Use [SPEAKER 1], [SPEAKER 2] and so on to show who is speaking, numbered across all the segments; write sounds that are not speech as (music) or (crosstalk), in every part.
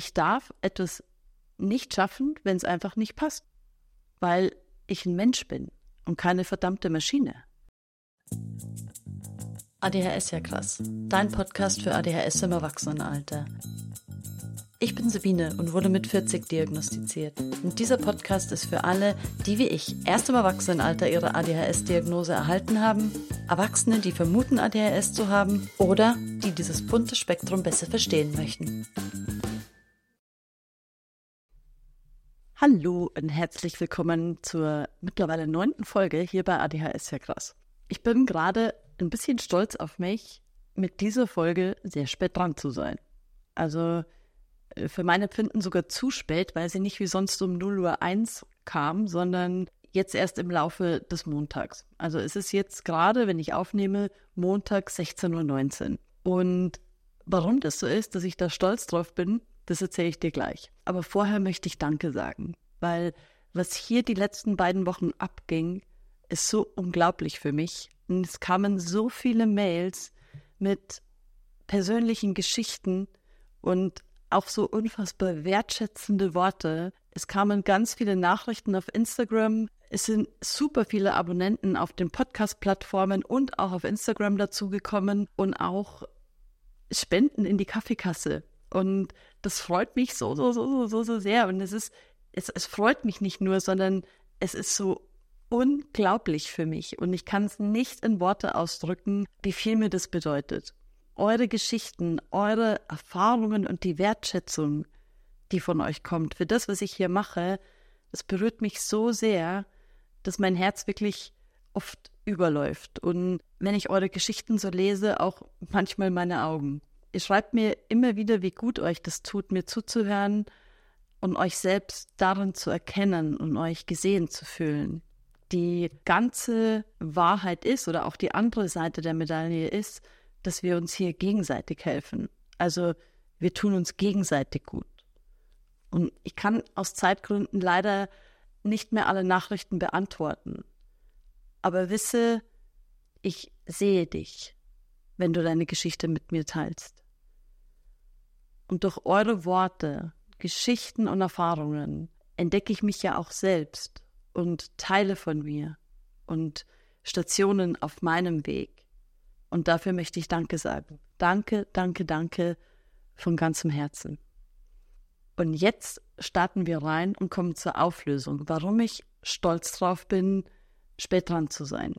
[SPEAKER 1] ich darf etwas nicht schaffen, wenn es einfach nicht passt, weil ich ein Mensch bin und keine verdammte Maschine. ADHS ja krass. Dein Podcast für ADHS im Erwachsenenalter. Ich bin Sabine und wurde mit 40 diagnostiziert. Und dieser Podcast ist für alle, die wie ich erst im Erwachsenenalter ihre ADHS-Diagnose erhalten haben, Erwachsene, die vermuten, ADHS zu haben oder die dieses bunte Spektrum besser verstehen möchten. Hallo und herzlich willkommen zur mittlerweile neunten Folge hier bei ADHS ja krass. Ich bin gerade ein bisschen stolz auf mich, mit dieser Folge sehr spät dran zu sein. Also äh, für meine Empfinden sogar zu spät, weil sie nicht wie sonst um 0 Uhr 1 kam, sondern jetzt erst im Laufe des Montags. Also es ist jetzt gerade, wenn ich aufnehme, Montag 16.19 Uhr. Und warum das so ist, dass ich da stolz drauf bin, das erzähle ich dir gleich. Aber vorher möchte ich Danke sagen, weil was hier die letzten beiden Wochen abging, ist so unglaublich für mich. Und es kamen so viele Mails mit persönlichen Geschichten und auch so unfassbar wertschätzende Worte. Es kamen ganz viele Nachrichten auf Instagram. Es sind super viele Abonnenten auf den Podcast-Plattformen und auch auf Instagram dazugekommen und auch Spenden in die Kaffeekasse. Und das freut mich so, so, so, so, so sehr. Und es ist, es, es freut mich nicht nur, sondern es ist so unglaublich für mich. Und ich kann es nicht in Worte ausdrücken, wie viel mir das bedeutet eure Geschichten, eure Erfahrungen und die Wertschätzung, die von euch kommt, für das, was ich hier mache, das berührt mich so sehr, dass mein Herz wirklich oft überläuft. Und wenn ich eure Geschichten so lese, auch manchmal meine Augen. Ihr schreibt mir immer wieder, wie gut euch das tut, mir zuzuhören und euch selbst darin zu erkennen und euch gesehen zu fühlen. Die ganze Wahrheit ist oder auch die andere Seite der Medaille ist, dass wir uns hier gegenseitig helfen. Also wir tun uns gegenseitig gut. Und ich kann aus Zeitgründen leider nicht mehr alle Nachrichten beantworten. Aber wisse, ich sehe dich, wenn du deine Geschichte mit mir teilst. Und durch eure Worte, Geschichten und Erfahrungen entdecke ich mich ja auch selbst und Teile von mir und Stationen auf meinem Weg. Und dafür möchte ich Danke sagen. Danke, danke, danke von ganzem Herzen. Und jetzt starten wir rein und kommen zur Auflösung, warum ich stolz drauf bin, spät dran zu sein.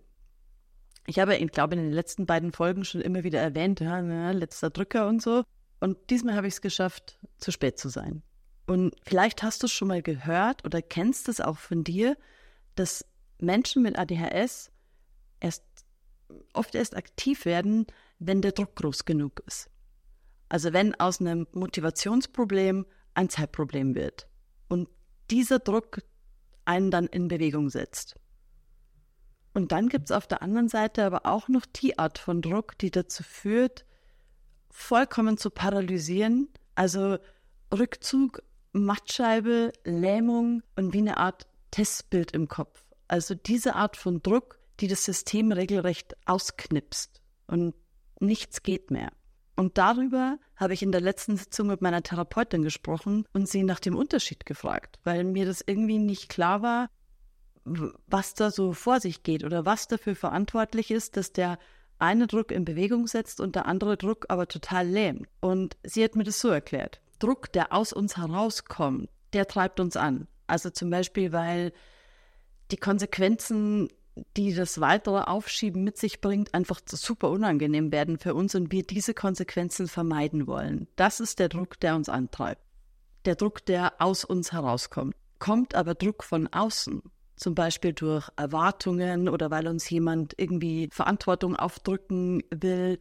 [SPEAKER 1] Ich habe, ich glaube, in den letzten beiden Folgen schon immer wieder erwähnt, ja, ne, letzter Drücker und so. Und diesmal habe ich es geschafft, zu spät zu sein. Und vielleicht hast du es schon mal gehört oder kennst es auch von dir, dass Menschen mit ADHS erst oft erst aktiv werden, wenn der Druck groß genug ist. Also wenn aus einem Motivationsproblem ein Zeitproblem wird und dieser Druck einen dann in Bewegung setzt. Und dann gibt es auf der anderen Seite aber auch noch die Art von Druck, die dazu führt, vollkommen zu paralysieren, also Rückzug, Mattscheibe, Lähmung und wie eine Art Testbild im Kopf. Also diese Art von Druck, die das System regelrecht ausknipst und nichts geht mehr. Und darüber habe ich in der letzten Sitzung mit meiner Therapeutin gesprochen und sie nach dem Unterschied gefragt, weil mir das irgendwie nicht klar war, was da so vor sich geht oder was dafür verantwortlich ist, dass der eine Druck in Bewegung setzt und der andere Druck aber total lähmt. Und sie hat mir das so erklärt. Druck, der aus uns herauskommt, der treibt uns an. Also zum Beispiel, weil die Konsequenzen die das weitere Aufschieben mit sich bringt, einfach super unangenehm werden für uns und wir diese Konsequenzen vermeiden wollen. Das ist der Druck, der uns antreibt. Der Druck, der aus uns herauskommt. Kommt aber Druck von außen, zum Beispiel durch Erwartungen oder weil uns jemand irgendwie Verantwortung aufdrücken will,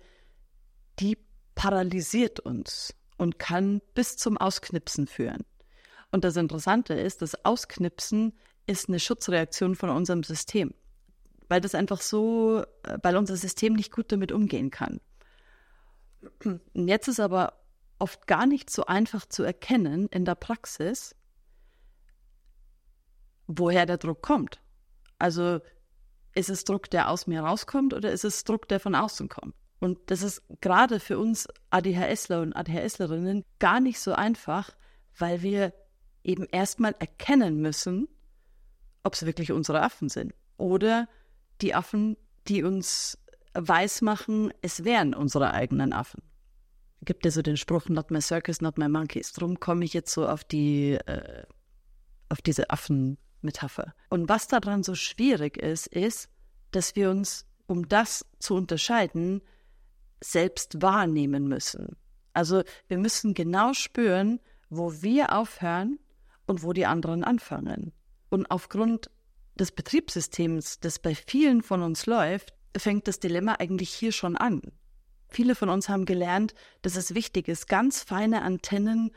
[SPEAKER 1] die paralysiert uns und kann bis zum Ausknipsen führen. Und das Interessante ist, das Ausknipsen ist eine Schutzreaktion von unserem System weil das einfach so, äh, weil unser System nicht gut damit umgehen kann. Und jetzt ist aber oft gar nicht so einfach zu erkennen in der Praxis, woher der Druck kommt. Also ist es Druck, der aus mir rauskommt oder ist es Druck, der von außen kommt? Und das ist gerade für uns ADHSler und ADHSlerinnen gar nicht so einfach, weil wir eben erstmal erkennen müssen, ob es wirklich unsere Affen sind oder die Affen, die uns weismachen, es wären unsere eigenen Affen. Gibt ja so den Spruch, not my circus, not my monkeys. Drum komme ich jetzt so auf die, äh, auf diese Affenmetapher. Und was daran so schwierig ist, ist, dass wir uns, um das zu unterscheiden, selbst wahrnehmen müssen. Also wir müssen genau spüren, wo wir aufhören und wo die anderen anfangen. Und aufgrund des Betriebssystems, das bei vielen von uns läuft, fängt das Dilemma eigentlich hier schon an. Viele von uns haben gelernt, dass es wichtig ist, ganz feine Antennen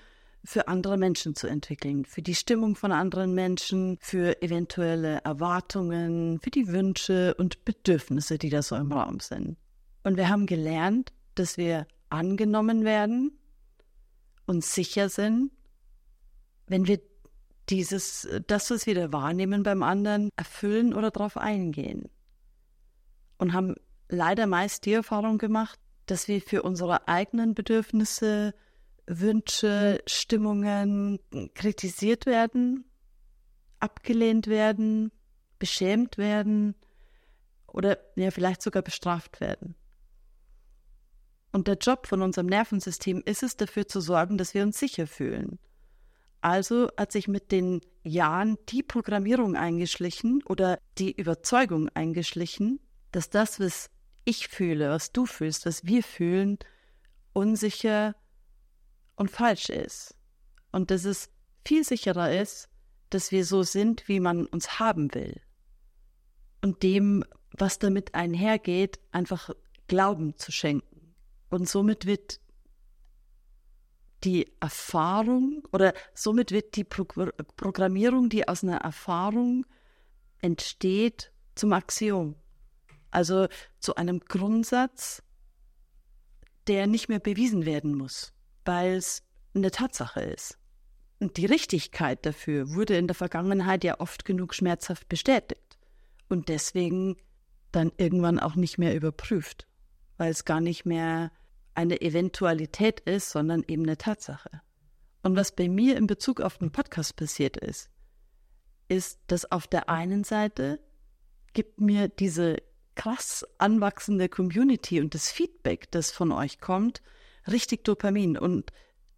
[SPEAKER 1] für andere Menschen zu entwickeln, für die Stimmung von anderen Menschen, für eventuelle Erwartungen, für die Wünsche und Bedürfnisse, die da so im Raum sind. Und wir haben gelernt, dass wir angenommen werden und sicher sind, wenn wir dieses, das, was wir da wahrnehmen beim anderen, erfüllen oder darauf eingehen. Und haben leider meist die Erfahrung gemacht, dass wir für unsere eigenen Bedürfnisse, Wünsche, Stimmungen kritisiert werden, abgelehnt werden, beschämt werden oder ja vielleicht sogar bestraft werden. Und der Job von unserem Nervensystem ist es, dafür zu sorgen, dass wir uns sicher fühlen. Also hat sich mit den Jahren die Programmierung eingeschlichen oder die Überzeugung eingeschlichen, dass das, was ich fühle, was du fühlst, was wir fühlen, unsicher und falsch ist. Und dass es viel sicherer ist, dass wir so sind, wie man uns haben will. Und dem, was damit einhergeht, einfach Glauben zu schenken. Und somit wird die Erfahrung oder somit wird die Pro Programmierung, die aus einer Erfahrung entsteht, zum Axiom. Also zu einem Grundsatz, der nicht mehr bewiesen werden muss, weil es eine Tatsache ist. Und die Richtigkeit dafür wurde in der Vergangenheit ja oft genug schmerzhaft bestätigt und deswegen dann irgendwann auch nicht mehr überprüft, weil es gar nicht mehr eine Eventualität ist, sondern eben eine Tatsache. Und was bei mir in Bezug auf den Podcast passiert ist, ist, dass auf der einen Seite gibt mir diese krass anwachsende Community und das Feedback, das von euch kommt, richtig Dopamin und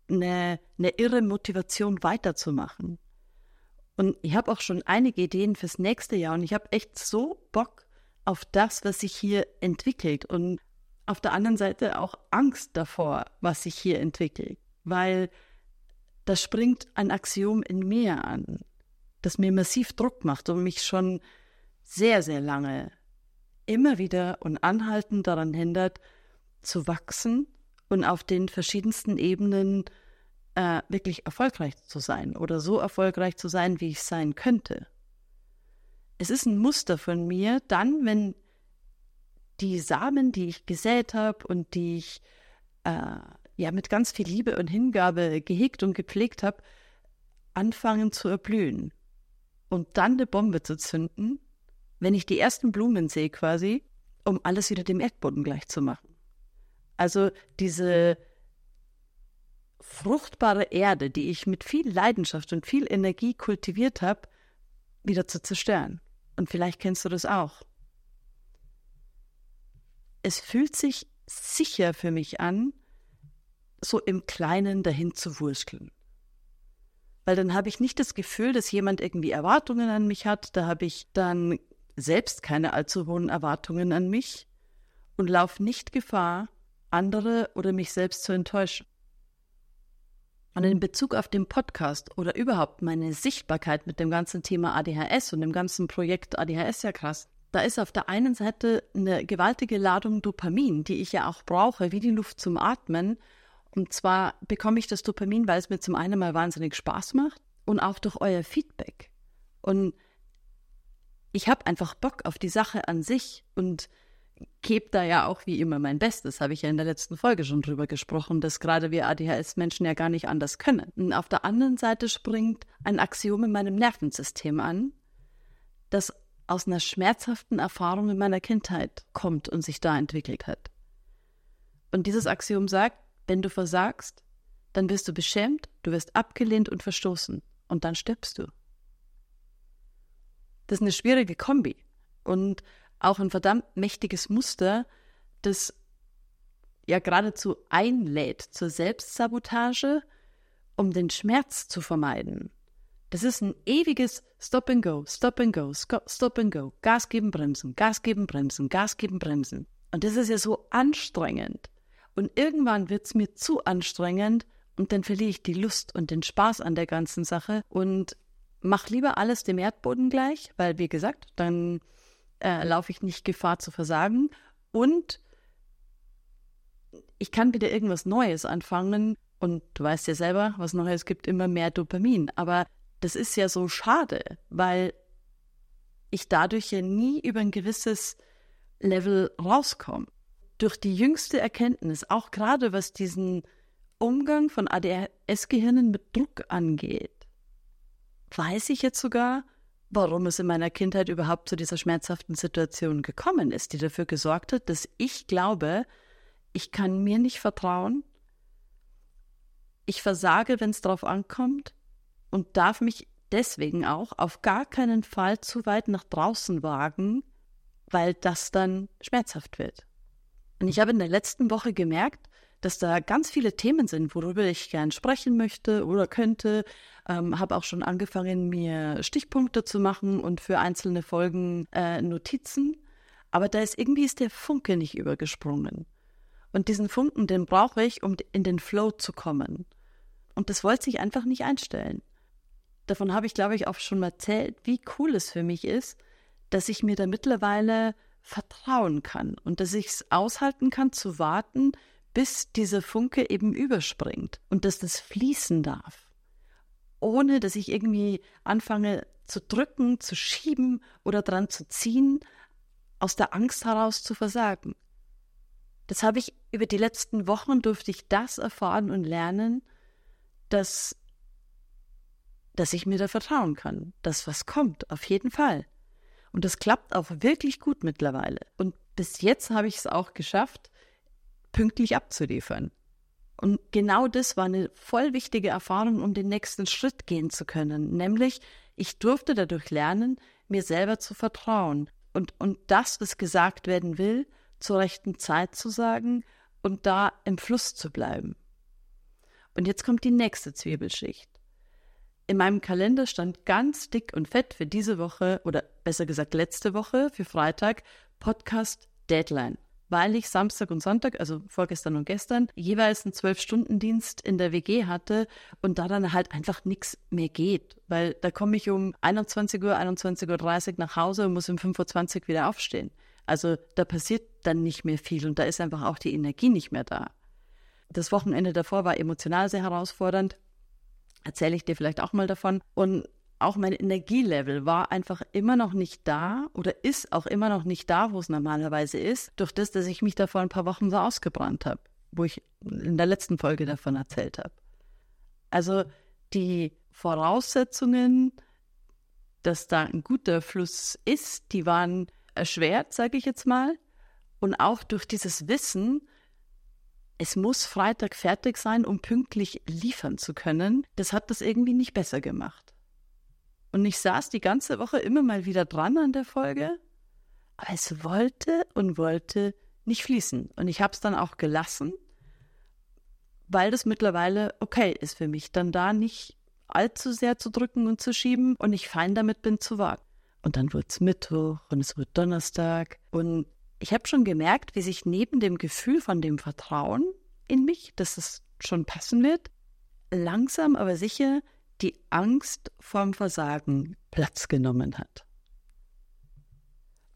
[SPEAKER 1] eine, eine irre Motivation weiterzumachen. Und ich habe auch schon einige Ideen fürs nächste Jahr und ich habe echt so Bock auf das, was sich hier entwickelt und auf der anderen Seite auch Angst davor, was sich hier entwickelt, weil da springt ein Axiom in mir an, das mir massiv Druck macht und mich schon sehr, sehr lange immer wieder und anhaltend daran hindert, zu wachsen und auf den verschiedensten Ebenen äh, wirklich erfolgreich zu sein oder so erfolgreich zu sein, wie ich sein könnte. Es ist ein Muster von mir, dann, wenn die Samen, die ich gesät habe und die ich äh, ja mit ganz viel Liebe und Hingabe gehegt und gepflegt habe, anfangen zu erblühen und dann eine Bombe zu zünden wenn ich die ersten Blumen sehe quasi, um alles wieder dem Erdboden gleich zu machen. Also diese fruchtbare Erde, die ich mit viel Leidenschaft und viel Energie kultiviert habe, wieder zu zerstören. Und vielleicht kennst du das auch. Es fühlt sich sicher für mich an, so im Kleinen dahin zu wursteln. Weil dann habe ich nicht das Gefühl, dass jemand irgendwie Erwartungen an mich hat. Da habe ich dann selbst keine allzu hohen Erwartungen an mich und laufe nicht Gefahr, andere oder mich selbst zu enttäuschen. Und in Bezug auf den Podcast oder überhaupt meine Sichtbarkeit mit dem ganzen Thema ADHS und dem ganzen Projekt ADHS ja krass, da ist auf der einen Seite eine gewaltige Ladung Dopamin, die ich ja auch brauche, wie die Luft zum Atmen. Und zwar bekomme ich das Dopamin, weil es mir zum einen mal wahnsinnig Spaß macht und auch durch euer Feedback. Und ich habe einfach Bock auf die Sache an sich und gebe da ja auch wie immer mein Bestes, habe ich ja in der letzten Folge schon drüber gesprochen, dass gerade wir ADHS-Menschen ja gar nicht anders können. Und auf der anderen Seite springt ein Axiom in meinem Nervensystem an, das aus einer schmerzhaften Erfahrung in meiner Kindheit kommt und sich da entwickelt hat. Und dieses Axiom sagt, wenn du versagst, dann wirst du beschämt, du wirst abgelehnt und verstoßen und dann stirbst du. Das ist eine schwierige Kombi und auch ein verdammt mächtiges Muster, das ja geradezu einlädt zur Selbstsabotage, um den Schmerz zu vermeiden. Das ist ein ewiges Stop and Go, Stop and Go, Stop and Go, Gas geben, bremsen, Gas geben, bremsen, Gas geben, bremsen. Und das ist ja so anstrengend. Und irgendwann wird es mir zu anstrengend und dann verliere ich die Lust und den Spaß an der ganzen Sache und mach lieber alles dem Erdboden gleich, weil wie gesagt, dann äh, laufe ich nicht Gefahr zu versagen. Und ich kann wieder irgendwas Neues anfangen. Und du weißt ja selber, was Neues gibt immer mehr Dopamin, aber das ist ja so schade, weil ich dadurch ja nie über ein gewisses Level rauskomme. Durch die jüngste Erkenntnis, auch gerade was diesen Umgang von ADHS-Gehirnen mit Druck angeht, weiß ich jetzt sogar, warum es in meiner Kindheit überhaupt zu dieser schmerzhaften Situation gekommen ist, die dafür gesorgt hat, dass ich glaube, ich kann mir nicht vertrauen, ich versage, wenn es darauf ankommt und darf mich deswegen auch auf gar keinen Fall zu weit nach draußen wagen, weil das dann schmerzhaft wird. Und ich habe in der letzten Woche gemerkt, dass da ganz viele Themen sind, worüber ich gern sprechen möchte oder könnte. Ähm, habe auch schon angefangen, mir Stichpunkte zu machen und für einzelne Folgen äh, Notizen. Aber da ist irgendwie ist der Funke nicht übergesprungen. Und diesen Funken, den brauche ich, um in den Flow zu kommen. Und das wollte sich einfach nicht einstellen. Davon habe ich, glaube ich, auch schon mal erzählt, wie cool es für mich ist, dass ich mir da mittlerweile vertrauen kann und dass ich es aushalten kann zu warten, bis dieser Funke eben überspringt und dass das fließen darf, ohne dass ich irgendwie anfange zu drücken, zu schieben oder dran zu ziehen, aus der Angst heraus zu versagen. Das habe ich über die letzten Wochen durfte ich das erfahren und lernen, dass dass ich mir da vertrauen kann, dass was kommt, auf jeden Fall. Und das klappt auch wirklich gut mittlerweile. Und bis jetzt habe ich es auch geschafft, pünktlich abzuliefern. Und genau das war eine voll wichtige Erfahrung, um den nächsten Schritt gehen zu können. Nämlich, ich durfte dadurch lernen, mir selber zu vertrauen und, und das, was gesagt werden will, zur rechten Zeit zu sagen und da im Fluss zu bleiben. Und jetzt kommt die nächste Zwiebelschicht. In meinem Kalender stand ganz dick und fett für diese Woche oder besser gesagt letzte Woche für Freitag Podcast Deadline, weil ich Samstag und Sonntag, also vorgestern und gestern, jeweils einen Zwölf-Stunden-Dienst in der WG hatte und da dann halt einfach nichts mehr geht, weil da komme ich um 21 Uhr, 21.30 Uhr nach Hause und muss um 5.20 Uhr wieder aufstehen. Also da passiert dann nicht mehr viel und da ist einfach auch die Energie nicht mehr da. Das Wochenende davor war emotional sehr herausfordernd erzähle ich dir vielleicht auch mal davon. Und auch mein Energielevel war einfach immer noch nicht da oder ist auch immer noch nicht da, wo es normalerweise ist, durch das, dass ich mich da vor ein paar Wochen so ausgebrannt habe, wo ich in der letzten Folge davon erzählt habe. Also die Voraussetzungen, dass da ein guter Fluss ist, die waren erschwert, sage ich jetzt mal. Und auch durch dieses Wissen, es muss Freitag fertig sein, um pünktlich liefern zu können, das hat das irgendwie nicht besser gemacht. Und ich saß die ganze Woche immer mal wieder dran an der Folge, aber es wollte und wollte nicht fließen. Und ich habe es dann auch gelassen, weil das mittlerweile okay ist für mich, dann da nicht allzu sehr zu drücken und zu schieben und ich fein damit bin zu warten. Und dann wird es Mittwoch und es wird Donnerstag und ich habe schon gemerkt, wie sich neben dem Gefühl von dem Vertrauen in mich, dass es schon passen wird, langsam aber sicher die Angst vorm Versagen Platz genommen hat.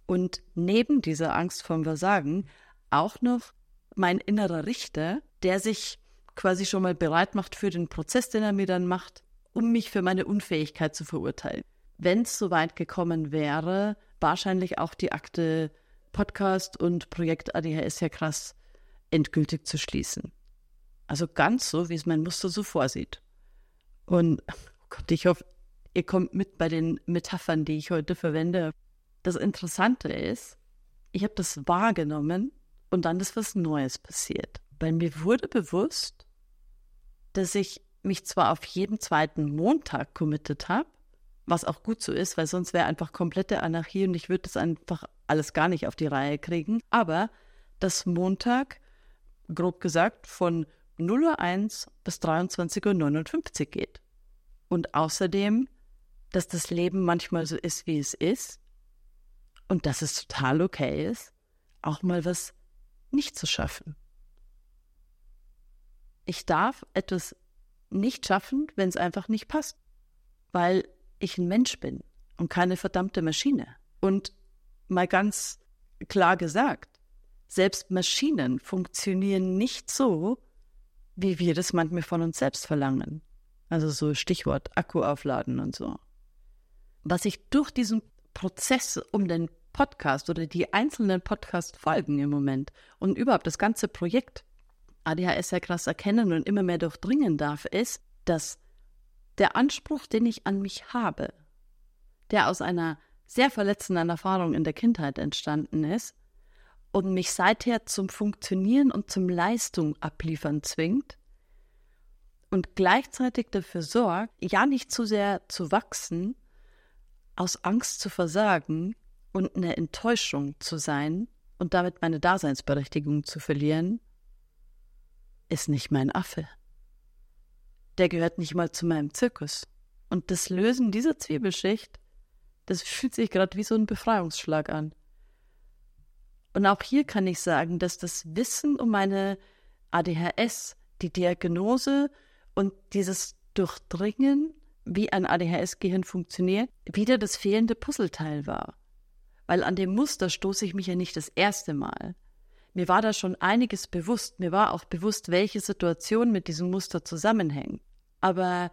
[SPEAKER 1] Und neben dieser Angst vorm Versagen auch noch mein innerer Richter, der sich quasi schon mal bereit macht für den Prozess, den er mir dann macht, um mich für meine Unfähigkeit zu verurteilen. Wenn es so weit gekommen wäre, wahrscheinlich auch die Akte Podcast und Projekt ADHS ja krass endgültig zu schließen. Also ganz so, wie es mein Muster so vorsieht. Und oh Gott, ich hoffe, ihr kommt mit bei den Metaphern, die ich heute verwende. Das Interessante ist, ich habe das wahrgenommen Und dann ist was Neues passiert. Weil mir wurde bewusst, dass ich mich zwar auf jeden zweiten Montag committed habe, was auch gut so ist, weil sonst wäre einfach komplette Anarchie und ich würde das einfach alles gar nicht auf die Reihe kriegen. Aber dass Montag, grob gesagt, von 0.01 Uhr bis 23.59 Uhr geht. Und außerdem, dass das Leben manchmal so ist, wie es ist und dass es total okay ist, auch mal was nicht zu schaffen. Ich darf etwas nicht schaffen, wenn es einfach nicht passt, weil ich ein Mensch bin und keine verdammte Maschine. Und mal ganz klar gesagt, selbst Maschinen funktionieren nicht so, wie wir das manchmal von uns selbst verlangen. Also so Stichwort Akku aufladen und so. Was ich durch diesen Prozess um den Podcast oder die einzelnen Podcast-Folgen im Moment und überhaupt das ganze Projekt ADHS ja krass erkennen und immer mehr durchdringen darf, ist, dass der Anspruch, den ich an mich habe, der aus einer sehr verletzenden Erfahrung in der Kindheit entstanden ist und mich seither zum Funktionieren und zum Leistung abliefern zwingt und gleichzeitig dafür sorgt, ja nicht zu sehr zu wachsen, aus Angst zu versagen und eine Enttäuschung zu sein und damit meine Daseinsberechtigung zu verlieren, ist nicht mein Affe. Der gehört nicht mal zu meinem Zirkus. Und das Lösen dieser Zwiebelschicht, das fühlt sich gerade wie so ein Befreiungsschlag an. Und auch hier kann ich sagen, dass das Wissen um meine ADHS, die Diagnose und dieses Durchdringen, wie ein ADHS-Gehirn funktioniert, wieder das fehlende Puzzleteil war. Weil an dem Muster stoße ich mich ja nicht das erste Mal. Mir war da schon einiges bewusst. Mir war auch bewusst, welche Situationen mit diesem Muster zusammenhängen. Aber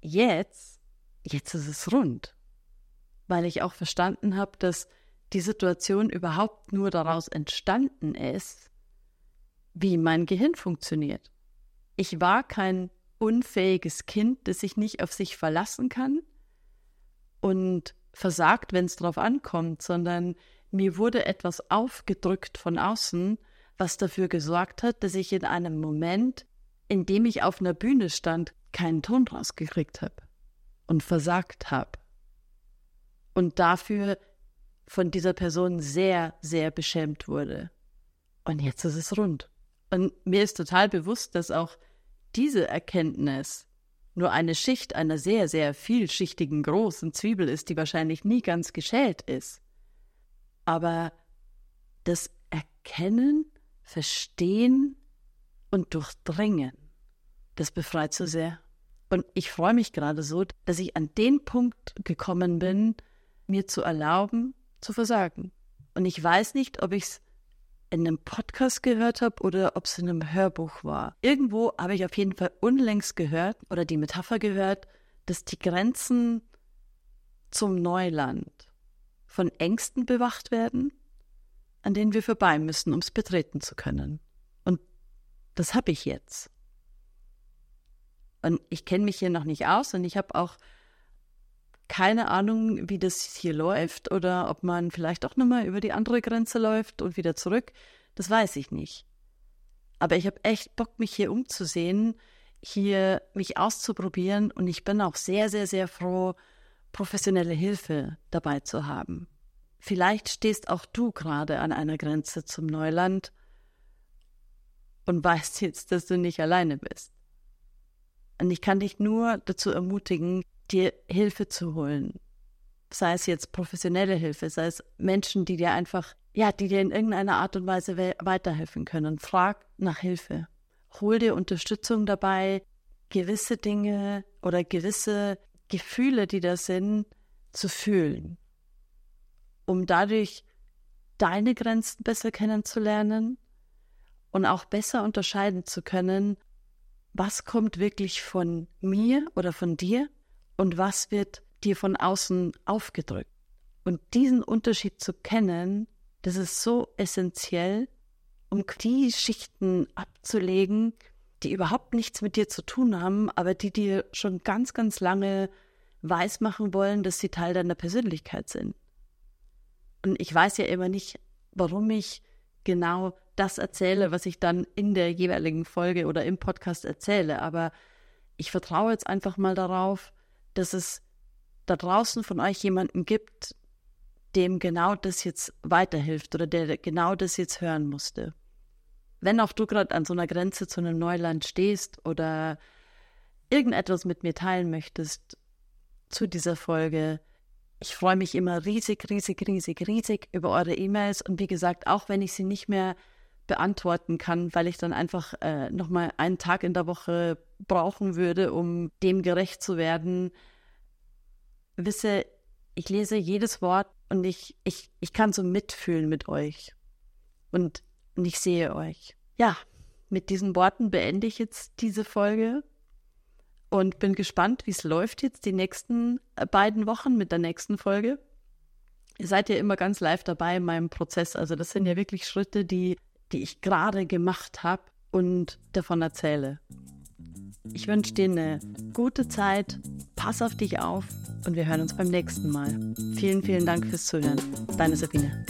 [SPEAKER 1] jetzt, jetzt ist es rund. Weil ich auch verstanden habe, dass die Situation überhaupt nur daraus entstanden ist, wie mein Gehirn funktioniert. Ich war kein unfähiges Kind, das sich nicht auf sich verlassen kann und versagt, wenn es drauf ankommt, sondern mir wurde etwas aufgedrückt von außen, was dafür gesorgt hat, dass ich in einem Moment, in dem ich auf einer Bühne stand, keinen Ton rausgekriegt habe und versagt habe. Und dafür von dieser Person sehr, sehr beschämt wurde. Und jetzt ist es rund. Und mir ist total bewusst, dass auch diese Erkenntnis nur eine Schicht einer sehr, sehr vielschichtigen großen Zwiebel ist, die wahrscheinlich nie ganz geschält ist. Aber das Erkennen, Verstehen und Durchdringen, das befreit so sehr. Und ich freue mich gerade so, dass ich an den Punkt gekommen bin, mir zu erlauben, zu versagen. Und ich weiß nicht, ob ich es in einem Podcast gehört habe oder ob es in einem Hörbuch war. Irgendwo habe ich auf jeden Fall unlängst gehört oder die Metapher gehört, dass die Grenzen zum Neuland von Ängsten bewacht werden, an denen wir vorbei müssen, um es betreten zu können. Und das habe ich jetzt. Und ich kenne mich hier noch nicht aus und ich habe auch keine Ahnung, wie das hier läuft oder ob man vielleicht auch nochmal über die andere Grenze läuft und wieder zurück. Das weiß ich nicht. Aber ich habe echt Bock, mich hier umzusehen, hier mich auszuprobieren und ich bin auch sehr, sehr, sehr froh, professionelle Hilfe dabei zu haben. Vielleicht stehst auch du gerade an einer Grenze zum Neuland und (laughs) weißt jetzt, dass du nicht alleine bist. Und ich kann dich nur dazu ermutigen, dir Hilfe zu holen. Sei es jetzt professionelle Hilfe, sei es Menschen, die dir einfach, ja, die dir in irgendeiner Art und Weise weiterhelfen können. Frag nach Hilfe. Hol dir Unterstützung dabei, gewisse Dinge oder gewisse Gefühle, die da sind, zu fühlen, um dadurch deine Grenzen besser kennenzulernen und auch besser unterscheiden zu können, was kommt wirklich von mir oder von dir und was wird dir von außen aufgedrückt. Und diesen Unterschied zu kennen, das ist so essentiell, um die Schichten abzulegen, die überhaupt nichts mit dir zu tun haben, aber die dir schon ganz, ganz lange weismachen wollen, dass sie Teil deiner Persönlichkeit sind. Und ich weiß ja immer nicht, warum ich genau das erzähle, was ich dann in der jeweiligen Folge oder im Podcast erzähle. Aber ich vertraue jetzt einfach mal darauf, dass es da draußen von euch jemanden gibt, dem genau das jetzt weiterhilft oder der genau das jetzt hören musste. Wenn auch du gerade an so einer Grenze zu einem Neuland stehst oder irgendetwas mit mir teilen möchtest zu dieser Folge, ich freue mich immer riesig, riesig, riesig, riesig über eure E-Mails und wie gesagt, auch wenn ich sie nicht mehr beantworten kann, weil ich dann einfach äh, nochmal einen Tag in der Woche brauchen würde, um dem gerecht zu werden, wisse, ich lese jedes Wort und ich, ich, ich kann so mitfühlen mit euch. Und, und ich sehe euch. Ja, mit diesen Worten beende ich jetzt diese Folge und bin gespannt, wie es läuft jetzt die nächsten äh, beiden Wochen mit der nächsten Folge. Ihr seid ja immer ganz live dabei in meinem Prozess. Also das sind ja wirklich Schritte, die, die ich gerade gemacht habe und davon erzähle. Ich wünsche dir eine gute Zeit, pass auf dich auf und wir hören uns beim nächsten Mal. Vielen, vielen Dank fürs Zuhören. Deine Sabine.